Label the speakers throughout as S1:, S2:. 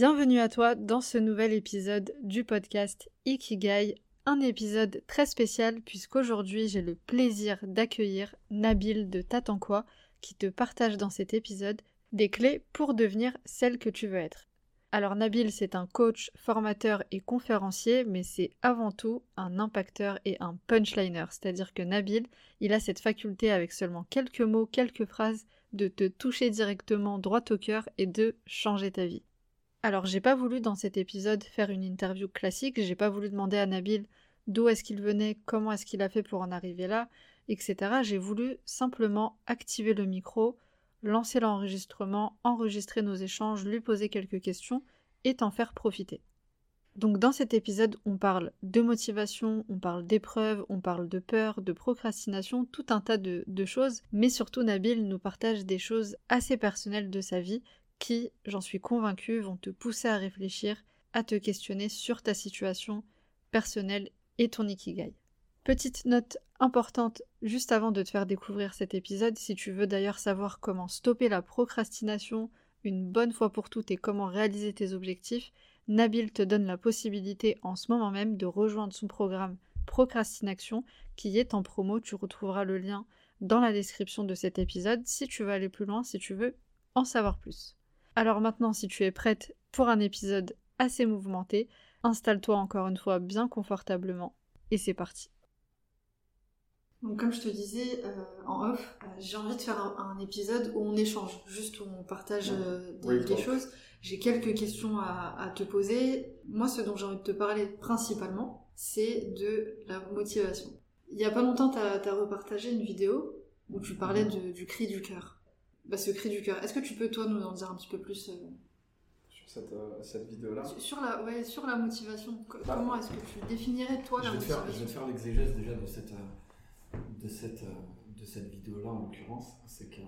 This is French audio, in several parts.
S1: Bienvenue à toi dans ce nouvel épisode du podcast Ikigai, un épisode très spécial puisqu'aujourd'hui j'ai le plaisir d'accueillir Nabil de Tatanquoi qui te partage dans cet épisode des clés pour devenir celle que tu veux être. Alors Nabil c'est un coach, formateur et conférencier mais c'est avant tout un impacteur et un punchliner, c'est-à-dire que Nabil il a cette faculté avec seulement quelques mots, quelques phrases de te toucher directement droit au cœur et de changer ta vie. Alors j'ai pas voulu dans cet épisode faire une interview classique, j'ai pas voulu demander à Nabil d'où est-ce qu'il venait, comment est-ce qu'il a fait pour en arriver là, etc. J'ai voulu simplement activer le micro, lancer l'enregistrement, enregistrer nos échanges, lui poser quelques questions et t'en faire profiter. Donc dans cet épisode, on parle de motivation, on parle d'épreuves, on parle de peur, de procrastination, tout un tas de, de, choses, mais surtout Nabil nous partage des choses assez personnelles de sa vie qui, j'en suis convaincue, vont te pousser à réfléchir, à te questionner sur ta situation personnelle et ton ikigai. Petite note importante juste avant de te faire découvrir cet épisode, si tu veux d'ailleurs savoir comment stopper la procrastination une bonne fois pour toutes et comment réaliser tes objectifs, Nabil te donne la possibilité en ce moment même de rejoindre son programme Procrastination qui est en promo. Tu retrouveras le lien dans la description de cet épisode si tu veux aller plus loin, si tu veux en savoir plus. Alors maintenant, si tu es prête pour un épisode assez mouvementé, installe-toi encore une fois bien confortablement et c'est parti. Donc comme je te disais euh, en off, euh, j'ai envie de faire un, épisode où on échange, juste où on partage euh, des, choses. J'ai quelques questions à, te poser. Moi, ce dont j'ai envie de te parler principalement, c'est de la motivation. Il y a pas longtemps, tu as, repartagé une vidéo où tu parlais du cri du cœur bah, ce cri du cœur. Est-ce que tu peux, toi, nous en dire un petit peu plus euh,
S2: Sur cette, euh, cette vidéo-là
S1: sur la, ouais, sur la motivation. Bah, Comment est-ce que tu définirais, toi, la motivation
S2: Je vais te faire l'exégèse déjà de cette, euh, de cette, de cette vidéo-là, en l'occurrence. C'est que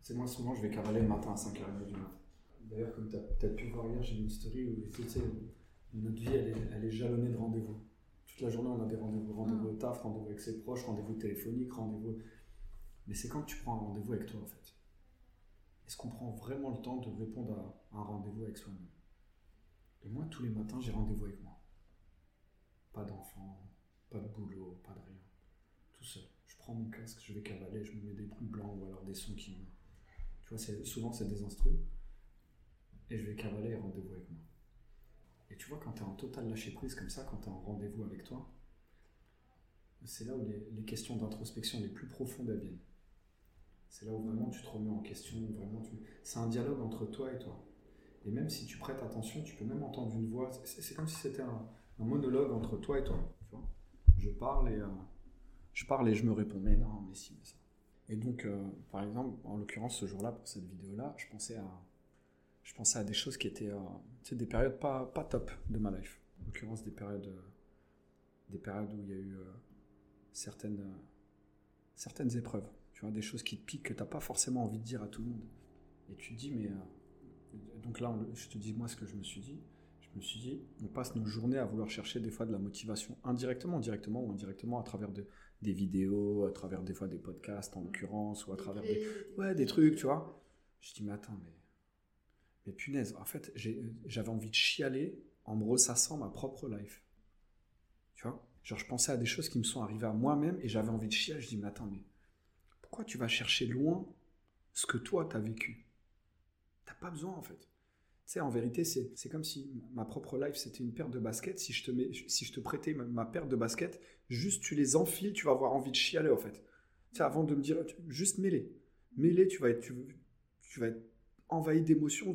S2: c'est moi, souvent, je vais cavaler le matin à 5h30 du matin. D'ailleurs, comme tu as peut-être pu voir hier, j'ai une story où tu sais, notre vie, elle est, elle est jalonnée de rendez-vous. Toute la journée, on a des rendez-vous. Rendez-vous au taf, rendez-vous avec ses proches, rendez-vous téléphoniques, rendez-vous. Mais c'est quand tu prends un rendez-vous avec toi, en fait? Est-ce qu'on prend vraiment le temps de répondre à un rendez-vous avec soi-même? Et moi, tous les matins, j'ai rendez-vous avec moi. Pas d'enfant, pas de boulot, pas de rien. Tout seul. Je prends mon casque, je vais cavaler, je me mets des bruits blancs ou alors des sons qui me. Tu vois, souvent c'est des instruments. Et je vais cavaler et rendez-vous avec moi. Et tu vois, quand tu es en total lâcher prise comme ça, quand tu es en rendez-vous avec toi, c'est là où les, les questions d'introspection les plus profondes viennent. C'est là où vraiment tu te remets en question, vraiment tu... c'est un dialogue entre toi et toi. Et même si tu prêtes attention, tu peux même entendre une voix. C'est comme si c'était un, monologue entre toi et toi. je parle et euh, je parle et je me réponds. Mais non, mais si, mais ça. Et donc, euh, par exemple, en l'occurrence, ce jour-là, pour cette vidéo-là, je pensais à, je pensais à des choses qui étaient, euh, des périodes pas, pas top de ma life. En l'occurrence, des périodes, des périodes où il y a eu certaines, certaines épreuves tu vois, des choses qui te piquent que tu n'as pas forcément envie de dire à tout le monde. Et tu te dis, mais. Euh, donc là, je te dis, moi, ce que je me suis dit. Je me suis dit, on passe nos journées à vouloir chercher des fois de la motivation indirectement, directement ou indirectement à travers de, des vidéos, à travers des fois des podcasts en l'occurrence, ou à travers des, ouais, des trucs, tu vois. Je dis, mais attends, mais. Mais punaise, en fait, j'avais envie de chialer en me ressassant ma propre life. Tu vois Genre, je pensais à des choses qui me sont arrivées à moi-même et j'avais envie de chialer. Je dis, mais attends, mais tu vas chercher loin ce que toi, tu as vécu? T'as pas besoin, en fait. Tu sais, en vérité, c'est comme si ma propre life, c'était une paire de baskets. Si je te, mets, si je te prêtais ma, paire de baskets, juste tu les enfiles, tu vas avoir envie de chialer, en fait. Tu sais, avant de me dire, juste mets-les. Mets-les, tu vas être, tu, vas être envahi d'émotions.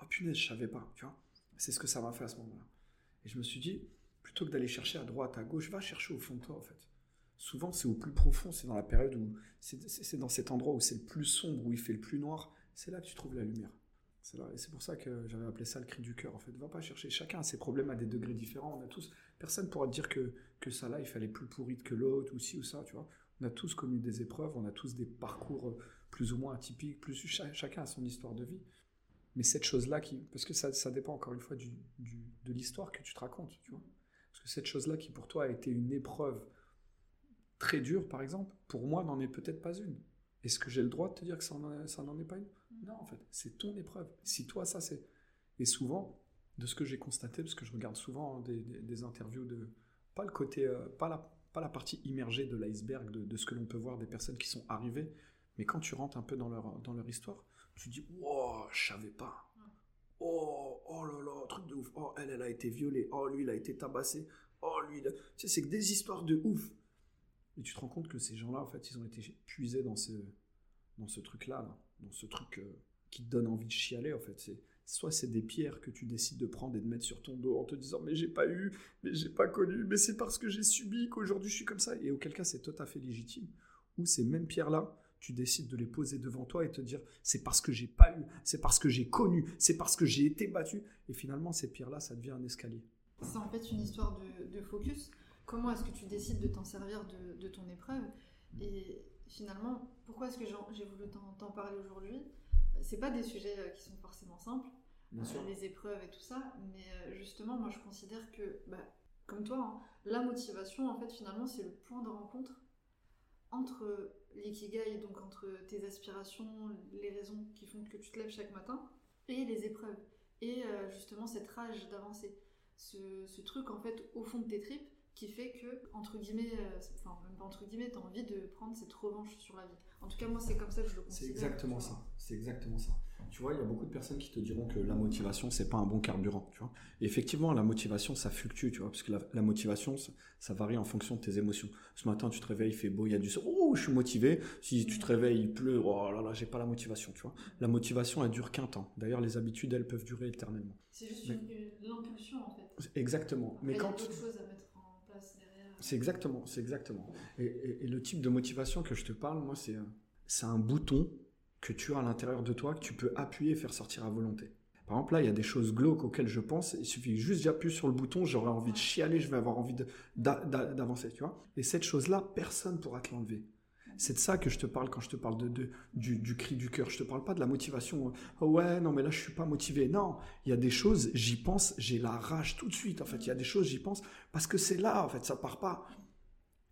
S2: Oh punaise, je savais pas, tu vois. C'est ce que ça m'a fait à ce moment-là. Et je me suis dit, plutôt que d'aller chercher à droite, à gauche, va chercher au fond de toi, en fait souvent c'est au plus profond, c'est dans la période où c'est dans cet endroit où c'est le plus sombre, où il fait le plus noir, c'est là que tu trouves la lumière. C'est c'est pour ça que j'avais appelé ça le cri du cœur. En fait, va pas chercher. Chacun a ses problèmes à des degrés différents. On a tous. Personne pourra te dire que, que ça là, il fallait plus pourri que l'autre ou ci ou ça, tu vois. On a tous connu des épreuves, on a tous des parcours euh, plus ou moins atypiques, plus chacun a son histoire de vie. Mais cette chose-là, qui, parce que ça, ça, dépend encore une fois du, de l'histoire que tu te racontes, tu vois. Parce que cette chose-là qui pour toi a été une épreuve très dure, par exemple, pour moi n'en est peut-être pas une. Est-ce que j'ai le droit de te dire que ça n'en est pas une? Non, en fait, c'est ton épreuve. Si toi, ça c'est... Et souvent, de ce que j'ai constaté, parce que je regarde souvent des, des, interviews de... Pas le côté... Euh, pas la pas la partie immergée de l'iceberg, de, ce que l'on peut voir des personnes qui sont arrivées, mais quand tu rentres un peu dans leur, dans leur histoire, tu dis Wow, je savais pas. Oh, oh là là, truc de ouf. Oh, elle, elle a été violée. Oh, lui, il a été tabassé. Oh, lui, tu sais, c'est que des histoires de ouf. Et tu te rends compte que ces gens-là, en fait, ils ont été puisés dans ce, dans ce truc-là, dans ce truc euh, qui te donne envie de chialer, en fait. Soit c'est des pierres que tu décides de prendre et de mettre sur ton dos en te disant mais j'ai pas eu, mais j'ai pas connu, mais c'est parce que j'ai subi qu'aujourd'hui je suis comme ça. Et auquel cas c'est tout à fait légitime. Ou ces mêmes pierres-là, tu décides de les poser devant toi et te dire c'est parce que j'ai pas eu, c'est parce que j'ai connu, c'est parce que j'ai été battu. Et finalement ces pierres-là, ça devient un escalier.
S1: C'est en fait une histoire de, focus. Comment est-ce que tu décides de t'en servir de, de ton épreuve Et finalement, pourquoi est-ce que j'ai voulu t'en parler aujourd'hui? C'est pas des sujets euh, qui sont forcément simples, euh, les épreuves et tout ça, mais euh, justement, moi je considère que, bah, comme toi, hein, la motivation, en fait, finalement, c'est le point de rencontre entre l'ikigai, donc entre tes aspirations, les raisons qui font que tu te lèves chaque matin, et les épreuves. Et justement, cette rage d'avancer. Ce, ce, truc, en fait, au fond de tes tripes, qui fait que, entre guillemets, euh, enfin, même pas entre guillemets, t'as envie de prendre cette revanche sur la vie. En tout cas, moi, c'est comme ça que je le considère.
S2: C'est exactement ça. C'est exactement ça. Tu vois, il y a beaucoup de personnes qui te diront que la motivation, c'est pas un bon carburant, tu vois. Et effectivement, la motivation, ça fluctue, tu vois, parce que la, motivation, ça, varie en fonction de tes émotions. Ce matin, tu te réveilles, il fait beau, il y a du soleil, oh, je suis motivé. Si tu te réveilles, il pleut, oh là là, j'ai pas la motivation, tu vois. La motivation, elle dure qu'un temps. D'ailleurs, les habitudes, elles peuvent durer éternellement.
S1: C'est juste l'impulsion, en fait.
S2: Exactement. Mais quand. C'est exactement, c'est exactement. Et, le type de motivation que je te parle, moi, c'est c'est un bouton que tu as à l'intérieur de toi que tu peux appuyer et faire sortir à volonté. Par exemple, là, il y a des choses glauques auxquelles je pense. Il suffit juste j'appuie sur le bouton, j'aurai envie de chialer, je vais avoir envie d'avancer, tu vois. Et cette chose-là, personne pourra te l'enlever. C'est de ça que je te parle quand je te parle de, du, cri du cœur. Je te parle pas de la motivation. Oh ouais, non, mais là, je suis pas motivé. Non, il y a des choses, j'y pense, j'ai la rage tout de suite. En fait, il y a des choses, j'y pense parce que c'est là, en fait, ça part pas.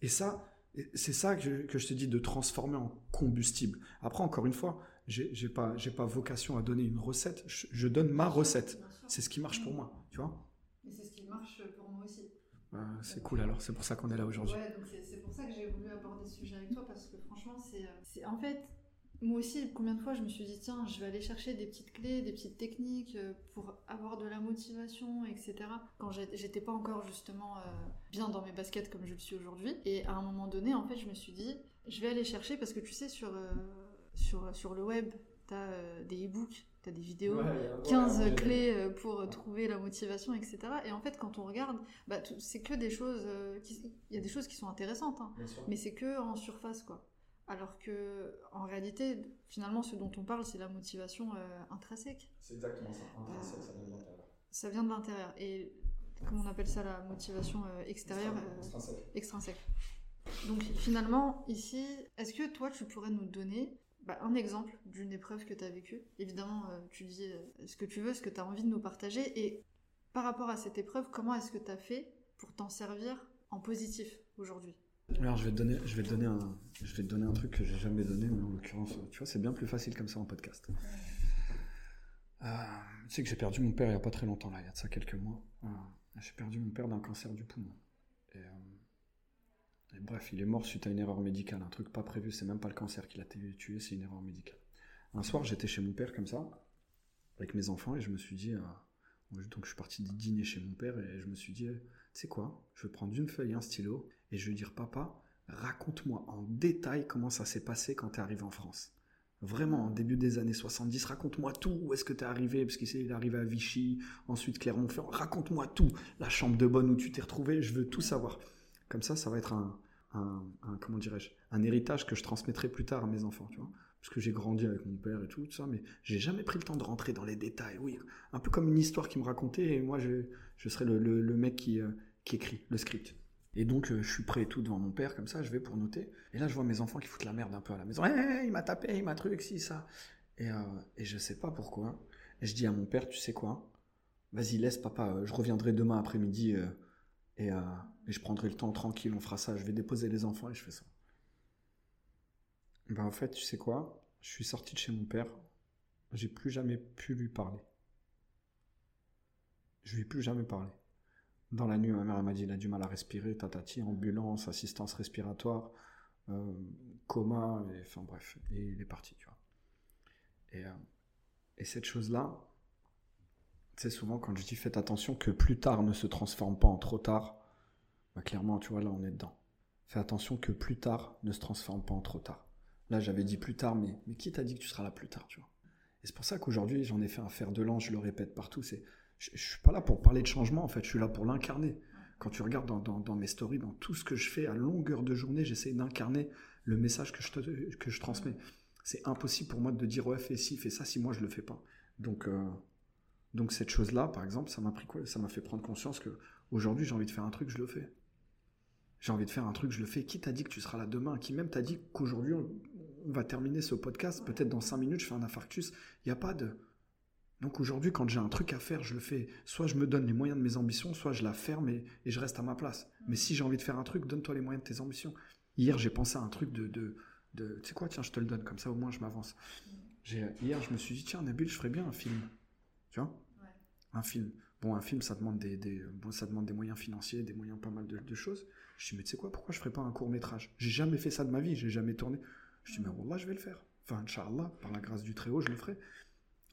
S2: Et ça, c'est ça que je, te dis de transformer en combustible. Après, encore une fois, j'ai pas, pas vocation à donner une recette. Je, donne ma recette. C'est ce qui marche pour moi, tu vois.
S1: C'est ce qui marche pour
S2: c'est cool alors, c'est pour ça qu'on est là aujourd'hui.
S1: C'est pour ça que j'ai voulu aborder ce sujet avec toi parce que franchement, euh, c'est en fait, moi aussi, combien de fois je me suis dit, tiens, je vais aller chercher des petites clés, des petites techniques euh, pour avoir de la motivation, etc. Quand j'étais pas encore justement euh, bien dans mes baskets comme je le suis aujourd'hui. Et à un moment donné, en fait, je me suis dit, je vais aller chercher parce que tu sais, sur, sur, sur le web, tu as des e-books des vidéos, 15 clés euh, pour trouver la motivation, etc. Et en fait, quand on regarde, bah, c'est que des choses, euh, il y a des choses qui sont intéressantes, hein. mais c'est que en surface, quoi. Alors que, en réalité, finalement, ce dont on parle, c'est la motivation euh, intrinsèque.
S2: C'est exactement ça. Intrinsèque, ça vient de l'intérieur.
S1: Ça vient de l'intérieur. Et comment on appelle ça, la motivation extérieure
S2: extrinsèque.
S1: extrinsèque. Donc finalement, ici, est-ce que toi, tu pourrais nous donner bah, un exemple d'une épreuve que tu as vécue. Évidemment, euh, tu dis euh, ce que tu veux, ce que tu as envie de nous partager. Et par rapport à cette épreuve, comment est-ce que tu as fait pour t'en servir en positif aujourd'hui?
S2: Alors je vais te donner, je vais te donner un, je vais te donner un truc que j'ai jamais donné, mais en l'occurrence, tu vois, c'est bien plus facile comme ça en podcast. Euh, tu sais que j'ai perdu mon père il y a pas très longtemps là, il y a de ça quelques mois. j'ai perdu mon père d'un cancer du poumon. Et, bref, il est mort suite à une erreur médicale, un truc pas prévu, c'est même pas le cancer qui l'a tué, c'est une erreur médicale. Un soir, j'étais chez mon père comme ça, avec mes enfants, et je me suis dit, euh, donc je suis parti dîner chez mon père, et je me suis dit, tu sais quoi, je vais prendre une feuille et un stylo, et je vais dire, papa, raconte-moi en détail comment ça s'est passé quand tu es arrivé en France. Vraiment, en début des années 70, raconte-moi tout. Où est-ce que tu es arrivé Parce qu'il est arrivé à Vichy, ensuite Clermont-Ferrand. Raconte-moi tout. La chambre de bonne où tu t'es retrouvé, je veux tout savoir. Comme ça, ça va être un, comment dirais-je, un héritage que je transmettrai plus tard à mes enfants, tu vois. parce que j'ai grandi avec mon père et tout, ça, mais j'ai jamais pris le temps de rentrer dans les détails. Oui, un peu comme une histoire qui me racontait, et moi, je, je serais le, le, mec qui, euh, qui écrit le script. Et donc, euh, je suis prêt et tout devant mon père, comme ça, je vais pour noter. Et là, je vois mes enfants qui foutent la merde un peu à la maison. Eh, il m'a tapé, il m'a truc, si, ça. Et, euh, et je sais pas pourquoi. Et je dis à mon père, tu sais quoi? Vas-y, laisse papa, je reviendrai demain après-midi et, et, je prendrai le temps tranquille, on fera ça. Je vais déposer les enfants et je fais ça. Ben, en fait, tu sais quoi? Je suis sorti de chez mon père. J'ai plus jamais pu lui parler. Je lui ai plus jamais parlé. Dans la nuit, ma mère m'a dit il a du mal à respirer, tatati, ambulance, assistance respiratoire, euh, coma, enfin bref, et il est parti, tu vois. Et, euh, et cette chose-là, c'est souvent quand je dis faites attention que plus tard ne se transforme pas en trop tard, bah, clairement, tu vois, là on est dedans. Fais attention que plus tard ne se transforme pas en trop tard. Là, j'avais dit plus tard, mais, qui t'a dit que tu seras là plus tard, tu vois? Et c'est pour ça qu'aujourd'hui, j'en ai fait un fer de lance, je le répète partout. C'est, je, ne suis pas là pour parler de changement, en fait, je suis là pour l'incarner. Quand tu regardes dans, mes stories, dans tout ce que je fais à longueur de journée, j'essaie d'incarner le message que je, je transmets. C'est impossible pour moi de dire ouais, fais ci, fais ça, si moi je le fais pas. Donc, euh, donc cette chose-là, par exemple, Ça m'a fait prendre conscience que aujourd'hui j'ai envie de faire un truc, je le fais. J'ai envie de faire un truc, je le fais. Qui t'a dit que tu seras là demain? Qui même t'a dit qu'aujourd'hui on va terminer ce podcast, peut-être dans 5 minutes, je fais un infarctus. Il n'y a pas de... Donc aujourd'hui, quand j'ai un truc à faire, je le fais. Soit je me donne les moyens de mes ambitions, soit je la ferme et, je reste à ma place. Mais si j'ai envie de faire un truc, donne-toi les moyens de tes ambitions. Hier, j'ai pensé à un truc de... de, de tu sais quoi, tiens, je te le donne, comme ça au moins je m'avance. Hier, je me suis dit, tiens, Nabil, je ferais bien un film. Tu vois? Un film. Bon, un film, ça demande des, bon, ça demande des moyens financiers, des moyens pas mal de, choses. Je me suis dit, mais tu sais quoi, pourquoi je ferais pas un court métrage? J'ai jamais fait ça de ma vie, j'ai jamais tourné. Je dis, mais Wallah, je vais le faire. Enfin, Inch'Allah, par la grâce du Très-Haut, je le ferai.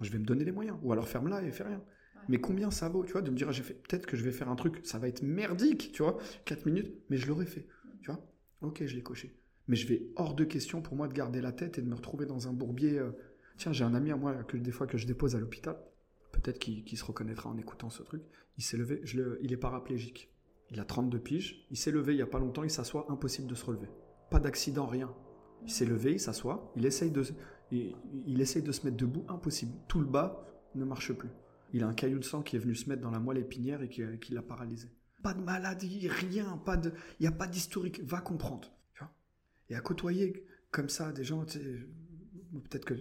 S2: Je vais me donner les moyens. Ou alors ferme-la et fais rien. Mais combien ça vaut, tu vois, de me dire, ah, j'ai fait, peut-être que je vais faire un truc, ça va être merdique, tu vois, 4 minutes, mais je l'aurais fait, tu vois. Ok, je l'ai coché. Mais je vais hors de question pour moi de garder la tête et de me retrouver dans un bourbier. Euh, tiens, j'ai un ami à moi que des fois que je dépose à l'hôpital, peut-être qu'il se reconnaîtra en écoutant ce truc. Il s'est levé, je le, il est paraplégique. Il a 32 piges, il s'est levé il y a pas longtemps, il s'assoit, impossible de se relever. Pas d'accident, rien. Il s'est levé, il s'assoit, il essaye de, se mettre debout, impossible. Tout le bas ne marche plus. Il a un caillou de sang qui est venu se mettre dans la moelle épinière et qui, qui l'a paralysé. Pas de maladie, rien, pas de, il n'y a pas d'historique. Va comprendre. Et à côtoyer comme ça des gens, peut-être que,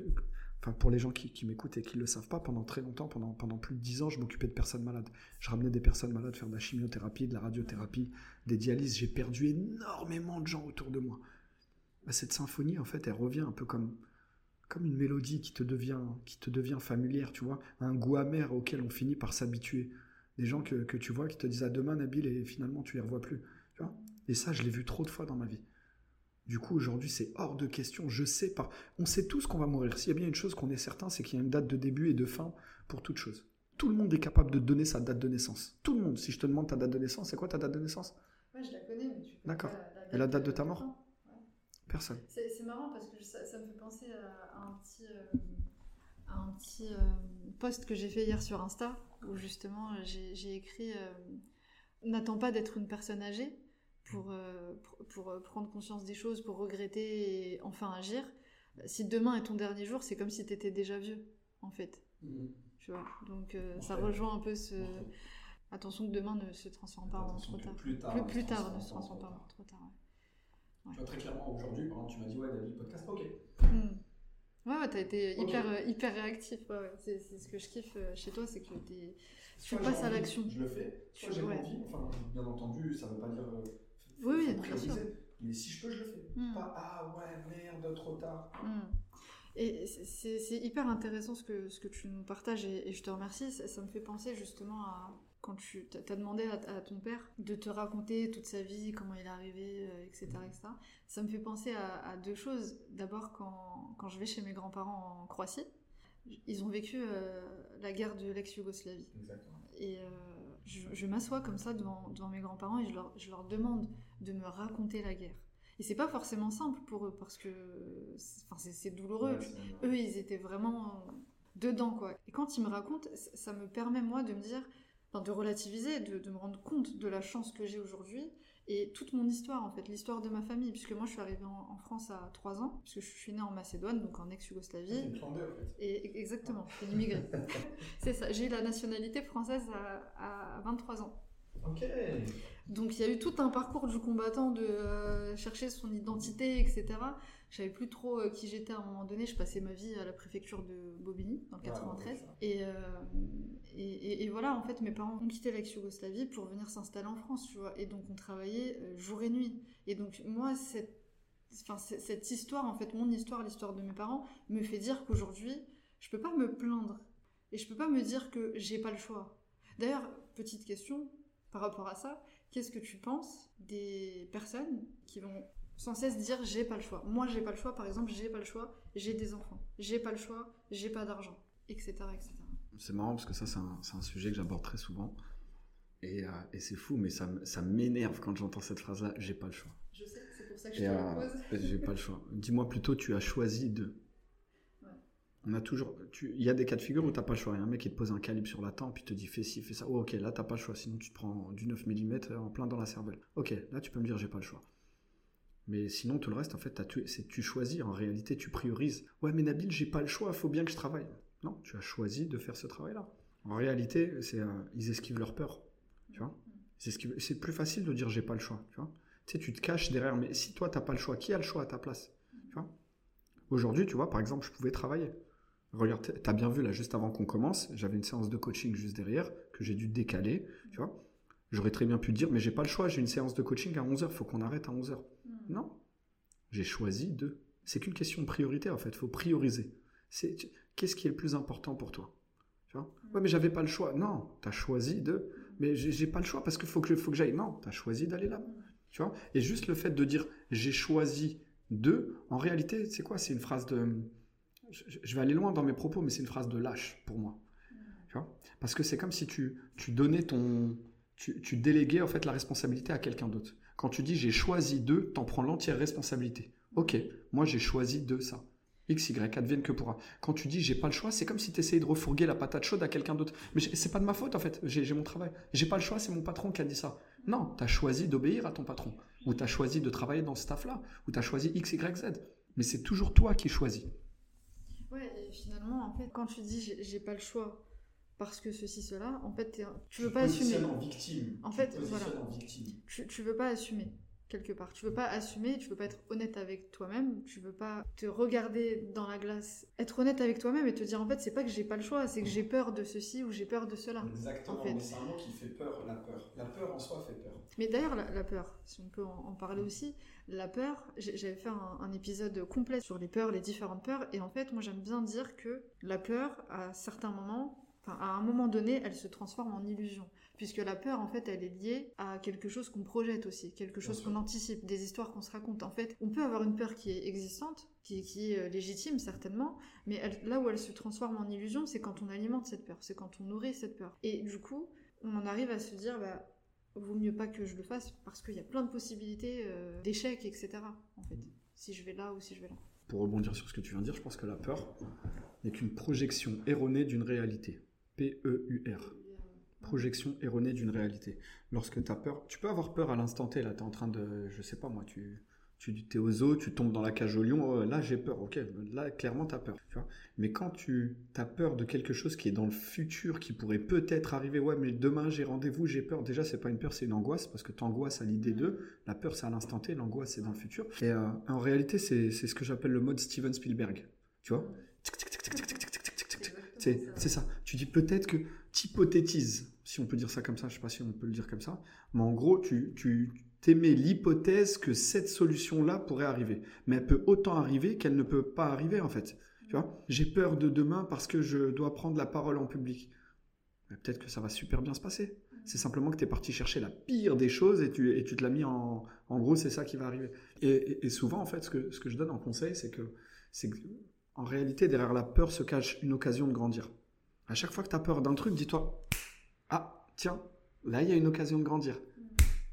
S2: enfin pour les gens qui, m'écoutent et qui ne le savent pas, pendant très longtemps, pendant, pendant plus de dix ans, je m'occupais de personnes malades. Je ramenais des personnes malades faire de la chimiothérapie, de la radiothérapie, des dialyses. J'ai perdu énormément de gens autour de moi. Bah, cette symphonie, en fait, elle revient un peu comme, comme une mélodie qui te, devient, qui te devient familière, tu vois, un goût amer auquel on finit par s'habituer. Des gens que, que, tu vois qui te disent à demain, Nabil, et finalement, tu les revois plus. Tu vois? Et ça, je l'ai vu trop de fois dans ma vie. Du coup, aujourd'hui, c'est hors de question. Je sais pas. On sait tous qu'on va mourir. S'il y a bien une chose qu'on est certain, c'est qu'il y a une date de début et de fin pour toute chose. Tout le monde est capable de donner sa date de naissance. Tout le monde. Si je te demande ta date de naissance, c'est quoi ta date de naissance?
S1: Moi, je la connais, mais tu
S2: D'accord. Et la date de ta mort? Personne.
S1: C'est marrant parce que ça, me fait penser à, un petit, euh, un petit euh, post que j'ai fait hier sur Insta où justement j'ai écrit euh, N'attends pas d'être une personne âgée pour, pour, prendre conscience des choses, pour regretter et enfin agir. Si demain est ton dernier jour, c'est comme si tu étais déjà vieux, en fait. Mmh. Tu vois Donc ça rejoint un peu ce. Attention que demain ne se transforme pas en trop tard. Plus tard, plus, tard ne se transforme pas en trop tard.
S2: Tu vois, très clairement, aujourd'hui, par exemple, tu m'as dit, ouais, David, podcast, ok.
S1: Hmm. Ouais, ouais, t'as été hyper, euh, hyper réactif. Ouais, C'est, ce que je kiffe euh, chez toi, c'est que t'es, tu passes à l'action.
S2: Je le fais. Soit j'ai envie, enfin, bien entendu, ça veut pas dire.
S1: Oui, oui, bien sûr.
S2: Mais si je peux, je le fais. Hmm. Pas, ah ouais, merde, trop tard.
S1: Hmm. Et c'est, hyper intéressant ce que, ce que tu nous partages et, et je te remercie. Ça, ça, me fait penser justement à quand tu as demandé à, ton père de te raconter toute sa vie, comment il est arrivé, etc., euh, etc., ça me fait penser à, deux choses. D'abord, quand, quand, je vais chez mes grands-parents en Croatie, ils ont vécu euh, la guerre de l'ex-Yougoslavie. Et euh, je, m'assois comme ça devant, devant mes grands-parents et je leur, je leur, demande de me raconter la guerre. Et c'est pas forcément simple pour eux parce que c'est douloureux. eux, ils étaient vraiment dedans, quoi. Et quand ils me racontent, ça me permet, moi, de me dire de relativiser, de, me rendre compte de la chance que j'ai aujourd'hui Et toute mon histoire, en fait, l'histoire de ma famille, puisque moi je suis arrivée en, France à 3 ans, puisque je suis née en Macédoine, donc en ex-Yougoslavie.
S2: Une en fait.
S1: Et, exactement, je suis immigrée. c'est ça, j'ai eu la nationalité française à, à 23 ans.
S2: Ok.
S1: Donc il y a eu tout un parcours du combattant de euh, chercher son identité, etc. Je savais plus trop euh, qui j'étais à un moment donné. Je passais ma vie à la préfecture de Bobigny, dans le 93. Euh, et, et, voilà, en fait, mes parents ont quitté l'ex-Yougoslavie pour venir s'installer en France, tu vois. Et donc on travaillait jour et nuit. Et donc moi, cette, enfin, cette histoire, en fait, mon histoire, l'histoire de mes parents, me fait dire qu'aujourd'hui, je peux pas me plaindre. Et je peux pas me dire que j'ai pas le choix. D'ailleurs, petite question, par rapport à ça, qu'est-ce que tu penses des personnes qui vont sans cesse dire j'ai pas le choix Moi j'ai pas le choix, par exemple, j'ai pas le choix, j'ai des enfants, j'ai pas le choix, j'ai pas d'argent, etc. etc.
S2: C'est marrant parce que ça c'est un, un, sujet que j'aborde très souvent. Et, euh, et c'est fou, mais ça, ça m'énerve quand j'entends cette phrase-là, j'ai pas le choix.
S1: Je sais, c'est pour ça que je te euh,
S2: pose. j'ai pas le choix. Dis-moi plutôt, tu as choisi de on a toujours, il y a des cas de figure où t'as pas le choix. Il y a un mec qui te pose un calibre sur la tempe, puis te dit fais ci, fais ça. Oh, ok, là t'as pas le choix. Sinon tu te prends du 9 mm en plein dans la cervelle. Ok, là tu peux me dire j'ai pas le choix. Mais sinon tout le reste, en fait, tu choisis. En réalité, tu priorises. Ouais, mais Nabil, j'ai pas le choix. Faut bien que je travaille. Non, tu as choisi de faire ce travail-là. En réalité, c'est ils esquivent leur peur. Tu vois? C'est plus facile de dire j'ai pas le choix. Tu vois? Tu tu te caches derrière. Mais si toi t'as pas le choix, qui a le choix à ta place? Tu vois? Aujourd'hui, tu vois, par exemple, je pouvais travailler. Regarde, t'as bien vu là, juste avant qu'on commence, j'avais une séance de coaching juste derrière que j'ai dû décaler, tu vois. J'aurais très bien pu dire, mais j'ai pas le choix, j'ai une séance de coaching à 11h, faut qu'on arrête à 11h. Hmm. Non. J'ai choisi de. C'est qu'une question de priorité en fait, faut prioriser. C'est qu'est-ce qui est le plus important pour toi Tu vois hmm. Ouais, mais j'avais pas le choix. Non, tu as choisi de. Mais j'ai pas le choix parce qu'il faut que, faut que j'aille. Non, tu as choisi d'aller là. Tu vois Et juste le fait de dire j'ai choisi de, en réalité, c'est quoi? C'est une phrase de je vais aller loin dans mes propos, mais c'est une phrase de lâche pour moi. Tu vois? Parce que c'est comme si tu, tu donnais ton. Tu, tu, déléguais en fait la responsabilité à quelqu'un d'autre. Quand tu dis j'ai choisi de, t'en prends l'entière responsabilité. Ok, moi j'ai choisi de ça. X, Y, advienne que pourra. Quand tu dis j'ai pas le choix, c'est comme si tu essayais de refourguer la patate chaude à quelqu'un d'autre. Mais c'est pas de ma faute en fait, j'ai mon travail. J'ai pas le choix, c'est mon patron qui a dit ça. Non, tu as choisi d'obéir à ton patron. Ou tu as choisi de travailler dans ce staff-là. Ou tu as choisi X, Y, Z. Mais c'est toujours toi qui choisis.
S1: Ouais, et finalement, en fait, quand tu dis j'ai pas le choix parce que ceci, cela, en fait, tu veux pas assumer.
S2: en victime.
S1: En fait, voilà. Tu, tu veux pas assumer quelque part. Tu veux pas assumer, tu veux pas être honnête avec toi-même, tu veux pas te regarder dans la glace, être honnête avec toi-même et te dire en fait c'est pas que j'ai pas le choix, c'est que j'ai peur de ceci ou j'ai peur de cela.
S2: Exactement, mais c'est un mot qui fait peur, la peur. La peur en soi fait peur.
S1: Mais d'ailleurs la, peur, si on peut en, parler aussi, la peur, j'avais fait un, un, épisode complet sur les peurs, les différentes peurs et en fait moi j'aime bien dire que la peur à certains moments Enfin, à un moment donné, elle se transforme en illusion puisque la peur, en fait, elle est liée à quelque chose qu'on projette aussi, quelque chose qu'on anticipe, des histoires qu'on se raconte. En fait, on peut avoir une peur qui est existante, qui, est euh, légitime certainement, mais là où elle se transforme en illusion, c'est quand on alimente cette peur, c'est quand on nourrit cette peur. Et du coup, on en arrive à se dire, bah, vaut mieux pas que je le fasse parce qu'il y a plein de possibilités euh, d'échecs, etc. En fait, si je vais là ou si je vais là.
S2: Pour rebondir sur ce que tu viens de dire, je pense que la peur n'est qu'une projection erronée d'une réalité. P-E-U-R projection erronée d'une réalité. Lorsque tu as peur, tu peux avoir peur à l'instant T, là, tu es en train de, je sais pas moi, tu, tu es au zoo, tu tombes dans la cage au lion, oh, là j'ai peur, ok, là clairement tu as peur. Mais quand tu as peur de quelque chose qui est dans le futur, qui pourrait peut-être arriver, ouais, mais demain j'ai rendez-vous, j'ai peur, déjà c'est pas une peur, c'est une angoisse, parce que tu angoisses à l'idée de, la peur c'est à l'instant T, l'angoisse c'est dans le futur. Et euh, en réalité, c'est ce que j'appelle le mode Steven Spielberg, tu vois c'est ça. Tu dis peut-être que tu hypothétises si on peut dire ça comme ça, je sais pas si on peut le dire comme ça, mais en gros, tu, tu l'hypothèse que cette solution-là pourrait arriver. Mais elle peut autant arriver qu'elle ne peut pas arriver, en fait. Tu vois? J'ai peur de demain parce que je dois prendre la parole en public. Peut-être que ça va super bien se passer. C'est simplement que tu es parti chercher la pire des choses et tu, te l'as mis en... En gros, c'est ça qui va arriver. Et, souvent, en fait, ce que, que je donne en conseil, c'est que, c'est en réalité, derrière la peur se cache une occasion de grandir. À chaque fois que tu as peur d'un truc, dis-toi, ah, tiens, là, il y a une occasion de grandir.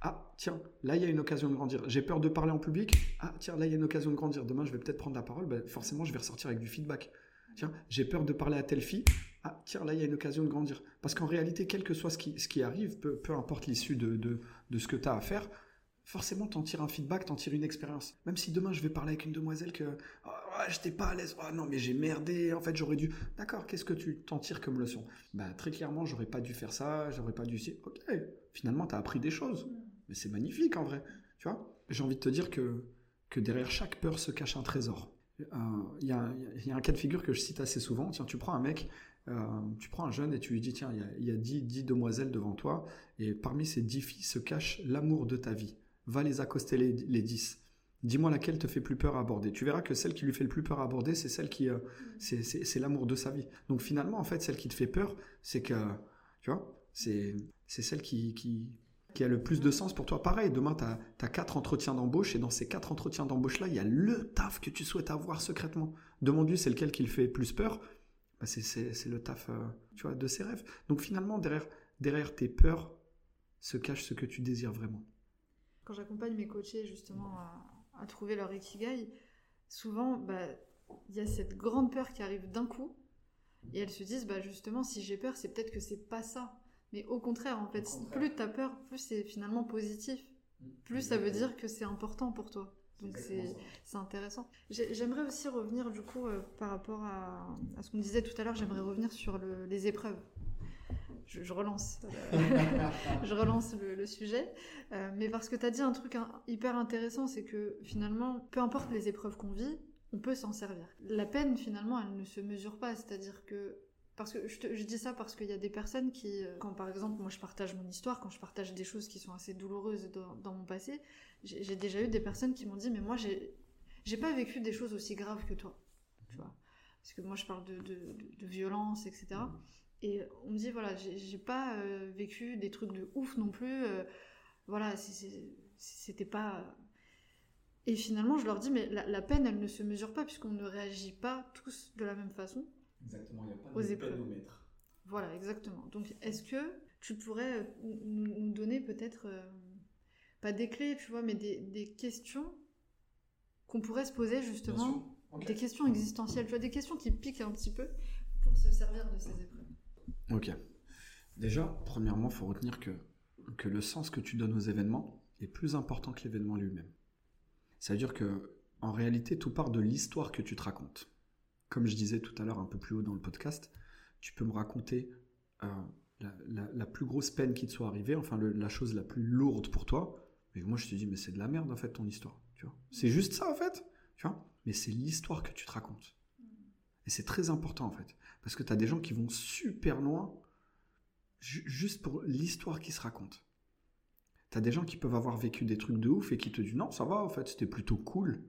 S2: Ah, tiens, là, il y a une occasion de grandir. J'ai peur de parler en public. Ah, tiens, là, il y a une occasion de grandir. Demain, je vais peut-être prendre la parole. Ben, forcément, je vais ressortir avec du feedback. Tiens, j'ai peur de parler à telle fille. Ah, tiens, là, il y a une occasion de grandir. Parce qu'en réalité, quel que soit ce qui, arrive, peu, peu importe l'issue de, de, de, ce que tu as à faire, forcément t'en tires un feedback, t'en tires une expérience. Même si demain je vais parler avec une demoiselle que oh, j'étais pas à l'aise, oh, non mais j'ai merdé, en fait j'aurais dû. D'accord, qu'est-ce que tu t'en tires comme leçon? Bah très clairement j'aurais pas dû faire ça, j'aurais pas dû. Ok, finalement t'as appris des choses, mais c'est magnifique en vrai, tu vois? J'ai envie de te dire que que derrière chaque peur se cache un trésor. Il y, a, un cas de figure que je cite assez souvent. Tiens, tu prends un mec, euh, tu prends un jeune et tu lui dis tiens, il y a, dix, dix demoiselles devant toi, et parmi ces dix filles se cache l'amour de ta vie va les accoster les, les 10. Dis-moi laquelle te fait plus peur à aborder. Tu verras que celle qui lui fait le plus peur à aborder, c'est celle qui, euh, c'est l'amour de sa vie. Donc finalement, en fait, celle qui te fait peur, c'est que, tu vois, c'est celle qui, qui, qui, a le plus de sens pour toi. Pareil, demain, tu as, quatre entretiens d'embauche et dans ces quatre entretiens d'embauche-là, il y a le taf que tu souhaites avoir secrètement. Demande-lui c'est lequel qui le fait plus peur? Bah, c'est le taf, euh, tu vois, de ses rêves. Donc finalement, derrière, derrière tes peurs se cache ce que tu désires vraiment
S1: quand j'accompagne mes coachés justement à, trouver leur ikigai, souvent, bah, il y a cette grande peur qui arrive d'un coup, et elles se disent, bah, justement, si j'ai peur, c'est peut-être que c'est pas ça. Mais au contraire, en fait, plus tu as peur, plus c'est finalement positif. Plus ça veut dire que c'est important pour toi. Donc c'est intéressant. J'aimerais aussi revenir du coup euh, par rapport à, ce qu'on disait tout à l'heure, j'aimerais revenir sur les épreuves je, relance, je relance le, sujet. Euh, mais parce que tu as dit un truc hyper intéressant, c'est que finalement, peu importe les épreuves qu'on vit, on peut s'en servir. La peine, finalement, elle ne se mesure pas. C'est-à-dire que parce que je, dis ça parce qu'il y a des personnes qui, euh, quand par exemple moi je partage mon histoire, quand je partage des choses qui sont assez douloureuses dans, mon passé, j'ai déjà eu des personnes qui m'ont dit mais moi j'ai j'ai pas vécu des choses aussi graves que toi, tu vois, parce que moi je parle de violence etc. Et on me dit, voilà, j'ai pas euh, vécu des trucs de ouf non plus. Euh, voilà, c'était pas. Et finalement, je leur dis, mais la, peine, elle ne se mesure pas puisqu'on ne réagit pas tous de la même façon.
S2: Exactement, il n'y a pas de pénomètre.
S1: Voilà, exactement. Donc, est-ce que tu pourrais euh, nous, donner peut-être, pas des clés, tu vois, mais des, questions qu'on pourrait se poser justement, des questions existentielles, tu vois, des questions qui piquent un petit peu pour se servir de ces épreuves.
S2: Ok. Déjà, premièrement, il faut retenir que, que le sens que tu donnes aux événements est plus important que l'événement lui-même. C'est-à-dire que, en réalité, tout part de l'histoire que tu te racontes. Comme je disais tout à l'heure un peu plus haut dans le podcast, tu peux me raconter euh, la, plus grosse peine qui te soit arrivée, enfin la chose la plus lourde pour toi. Et moi, je te dis, mais c'est de la merde en fait ton histoire. Tu vois c'est juste ça en fait. Tu vois mais c'est l'histoire que tu te racontes. Et c'est très important en fait. Parce que tu as des gens qui vont super loin juste pour l'histoire qui se raconte. Tu as des gens qui peuvent avoir vécu des trucs de ouf et qui te disent non, ça va, en fait, c'était plutôt cool.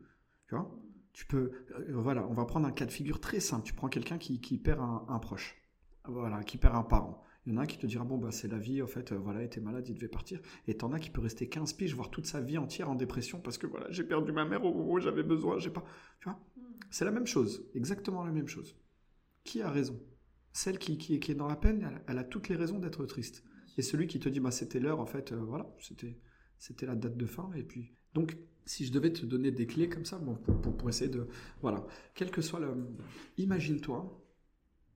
S2: Tu vois? Tu peux. Euh, voilà, on va prendre un cas de figure très simple. Tu prends quelqu'un qui, perd un, proche. Voilà, qui perd un parent. Il y en a un qui te dira bon bah c'est la vie en fait euh, voilà il était malade il devait partir et t'en as qui peut rester 15 piges voire toute sa vie entière en dépression parce que voilà j'ai perdu ma mère au moment où j'avais besoin j'ai pas tu vois? Hmm. c'est la même chose exactement la même chose qui a raison? Celle qui, qui, est dans la peine, elle, a toutes les raisons d'être triste. Et celui qui te dit, bah, c'était l'heure, en fait, euh, voilà, c'était, c'était la date de fin. Et puis, donc, si je devais te donner des clés comme ça, bon, pour, pour, essayer de, voilà, quel que soit le, imagine-toi,